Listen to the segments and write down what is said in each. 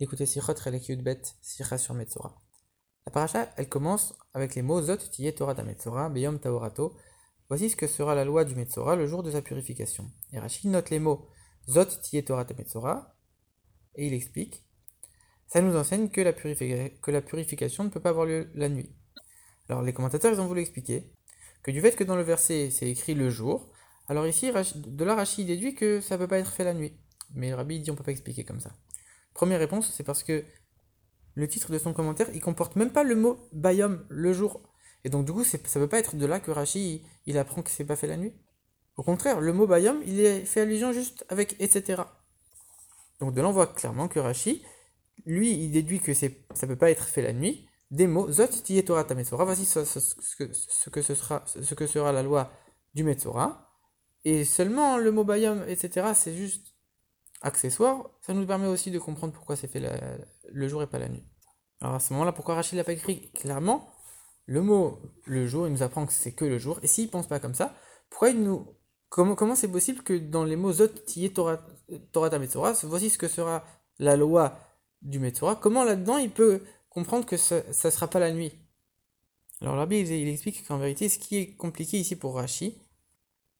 Écoutez Sichot Relek Bet, Sicha sur Metzora. La paracha, elle commence avec les mots Zot Tiye Torah da Metzora, Beyom Taorato. Voici ce que sera la loi du Metzora le jour de sa purification. Et Rachid note les mots Zot Tiye Torah da Metzora, et il explique Ça nous enseigne que la, que la purification ne peut pas avoir lieu la nuit. Alors les commentateurs, ils ont voulu expliquer que du fait que dans le verset c'est écrit le jour, alors ici, de là Rachid déduit que ça ne peut pas être fait la nuit. Mais le rabbi dit on ne peut pas expliquer comme ça. Première réponse, c'est parce que le titre de son commentaire, il comporte même pas le mot bayom, le jour. Et donc du coup, ça ne peut pas être de là que Rashi, il, apprend que c'est pas fait la nuit. Au contraire, le mot bayom, il est fait allusion juste avec etc. Donc de là, on voit clairement que Rashi, lui, il déduit que ça ne peut pas être fait la nuit, des mots, Zot Torah Tametsora, voici ce, que, ce, que ce, sera, ce que sera la loi du Metzora. Et seulement le mot bayom, etc., c'est juste accessoire, ça nous permet aussi de comprendre pourquoi c'est fait le jour et pas la nuit. Alors à ce moment-là, pourquoi Rachid l'a pas écrit? Clairement Le mot le jour, il nous apprend que c'est que le jour. Et s'il pense pas comme ça, pourquoi il nous comment comment c'est possible que dans les mots Zot Torah Torah Metzora, voici ce que sera la loi du Metzora, comment là-dedans il peut comprendre que ça ne sera pas la nuit? Alors l'arbitre il, il explique qu'en vérité, ce qui est compliqué ici pour Rachid,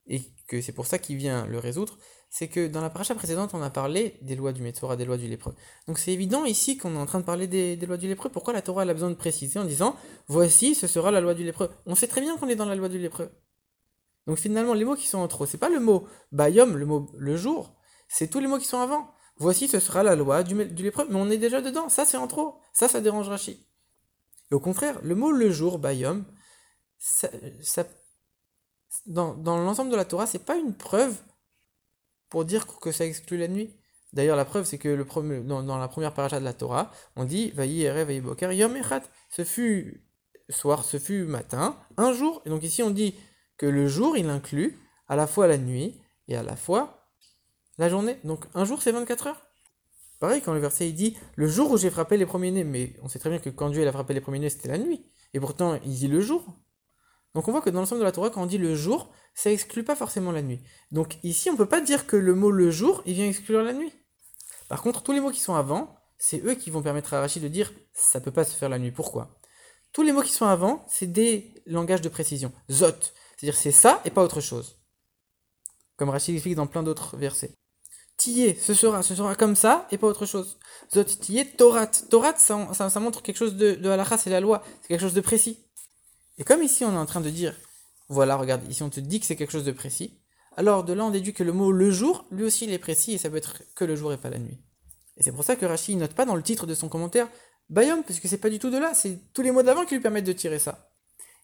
et que c'est pour ça qu'il vient le résoudre, c'est que dans la paracha précédente, on a parlé des lois du Metzora, des lois du lépreux. Donc c'est évident ici qu'on est en train de parler des, lois du lépreux. Pourquoi la Torah a besoin de préciser en disant voici, ce sera la loi du lépreux On sait très bien qu'on est dans la loi du lépreux. Donc finalement, les mots qui sont en trop, c'est pas le mot bayom, le mot le jour, c'est tous les mots qui sont avant. Voici, ce sera la loi du, lépreux, mais on est déjà dedans. Ça, c'est en trop. Ça, ça dérange Rachi. Et au contraire, le mot le jour, bayom, ça, dans, dans l'ensemble de la Torah, c'est pas une preuve pour dire que ça exclut la nuit. D'ailleurs, la preuve, c'est que le premier, dans, la première paracha de la Torah, on dit Boker Yom. Ce fut soir, ce fut matin, un jour. Et donc ici, on dit que le jour, il inclut à la fois la nuit et à la fois la journée. Donc un jour, c'est 24 heures. Pareil, quand le verset dit le jour où j'ai frappé les premiers-nés, mais on sait très bien que quand Dieu a frappé les premiers-nés, c'était la nuit. Et pourtant, il dit le jour. Donc on voit que dans l'ensemble de la Torah, quand on dit le jour, ça exclut pas forcément la nuit. Donc ici, on peut pas dire que le mot le jour, il vient exclure la nuit. Par contre, tous les mots qui sont avant, c'est eux qui vont permettre à Rachid de dire ça peut pas se faire la nuit. Pourquoi? Tous les mots qui sont avant, c'est des langages de précision. Zot, c'est-à-dire c'est ça et pas autre chose. Comme Rachid explique dans plein d'autres versets. Tiye, ce sera, ce sera comme ça et pas autre chose. Zot, tiye, Torat. Torat, ça, ça, montre quelque chose de, de halakha, c'est la loi, c'est quelque chose de précis. Et comme ici on est en train de dire, voilà, regarde, ici on te dit que c'est quelque chose de précis, alors de là on déduit que le mot le jour, lui aussi il est précis et ça peut être que le jour et pas la nuit. Et c'est pour ça que Rachid note pas dans le titre de son commentaire Bayom, parce que c'est pas du tout de là, c'est tous les mots d'avant qui lui permettent de tirer ça.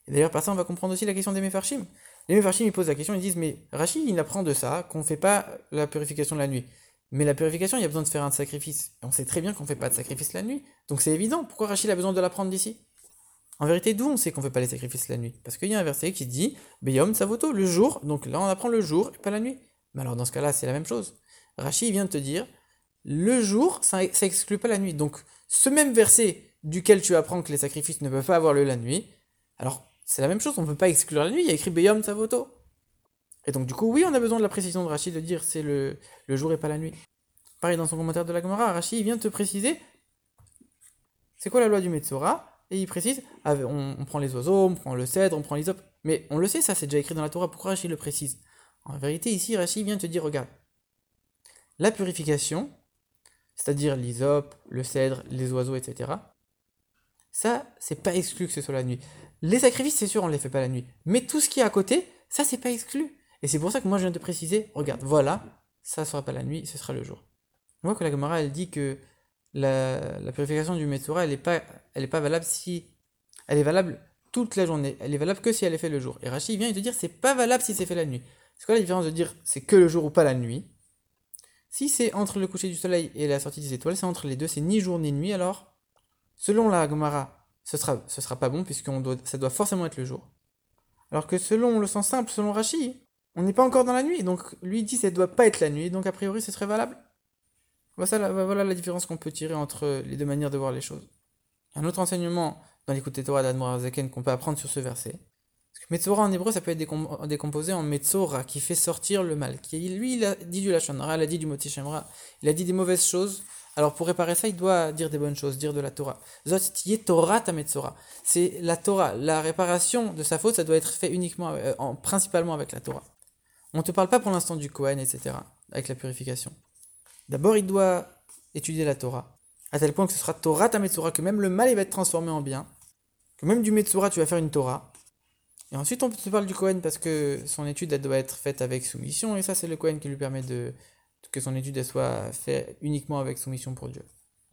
Et d'ailleurs par ça on va comprendre aussi la question des Mefarchim. Les Mefarchim ils posent la question, ils disent mais Rachid il apprend de ça qu'on fait pas la purification de la nuit. Mais la purification, il y a besoin de faire un sacrifice. Et on sait très bien qu'on ne fait pas de sacrifice la nuit. Donc c'est évident. Pourquoi Rachid a besoin de l'apprendre d'ici? En vérité, d'où on sait qu'on ne fait pas les sacrifices la nuit? Parce qu'il y a un verset qui dit Beyom Savoto, le jour, donc là on apprend le jour et pas la nuit. Mais alors dans ce cas-là, c'est la même chose. Rachid vient de te dire le jour, ça, ça exclut pas la nuit. Donc ce même verset duquel tu apprends que les sacrifices ne peuvent pas avoir lieu la nuit, alors c'est la même chose, on ne peut pas exclure la nuit, il y a écrit Beyom Savoto. Et donc du coup, oui, on a besoin de la précision de Rachid de dire c'est le, le jour et pas la nuit. Pareil dans son commentaire de la Gemara, Rachid vient de te préciser c'est quoi la loi du Metzora? Et il précise, ah, on, prend les oiseaux, on prend le cèdre, on prend l'isop. Mais on le sait, ça c'est déjà écrit dans la Torah, pourquoi Rachid le précise? En vérité, ici, Rachid vient te dire, regarde, la purification, c'est-à-dire l'isop, le cèdre, les oiseaux, etc., ça, c'est pas exclu que ce soit la nuit. Les sacrifices, c'est sûr, on les fait pas la nuit. Mais tout ce qui est à côté, ça, c'est pas exclu. Et c'est pour ça que moi, je viens de préciser, regarde, voilà, ça sera pas la nuit, ce sera le jour. On voit que la Gemara, elle dit que la, purification du Metzora, elle n'est pas, elle est pas valable si. Elle est valable toute la journée. Elle est valable que si elle est faite le jour. Et Rachid vient te dire c'est pas valable si c'est fait la nuit. C'est quoi la différence de dire c'est que le jour ou pas la nuit Si c'est entre le coucher du soleil et la sortie des étoiles, c'est entre les deux, c'est ni jour ni nuit, alors selon la Gomara, ce sera, ce sera pas bon puisque doit, ça doit forcément être le jour. Alors que selon le sens simple, selon Rachid, on n'est pas encore dans la nuit. Donc lui dit ça doit pas être la nuit, donc a priori ce serait valable. Voilà, la différence qu'on peut tirer entre les deux manières de voir les choses. Un autre enseignement dans l'écoute Torah d'Admor Zaken qu'on peut apprendre sur ce verset. Que Metzora en hébreu, ça peut être décomposé en Metzora, qui fait sortir le mal. Qui, lui, il a dit du Lachon il a dit du Moti il a dit des mauvaises choses Alors pour réparer ça, il doit dire des bonnes choses, dire de la Torah. Zot Torah Tametzora. C'est la Torah. La réparation de sa faute, ça doit être fait uniquement, euh, en, principalement avec la Torah. On ne te parle pas pour l'instant du Kohen, etc., avec la purification. D'abord, il doit étudier la Torah, à tel point que ce sera Torah Tametzora, que même le mal va être transformé en bien, que même du Metzora, tu vas faire une Torah. Et ensuite, on te parle du Kohen parce que son étude, elle doit être faite avec soumission, et ça, c'est le Kohen qui lui permet de, que son étude soit faite uniquement avec soumission pour Dieu.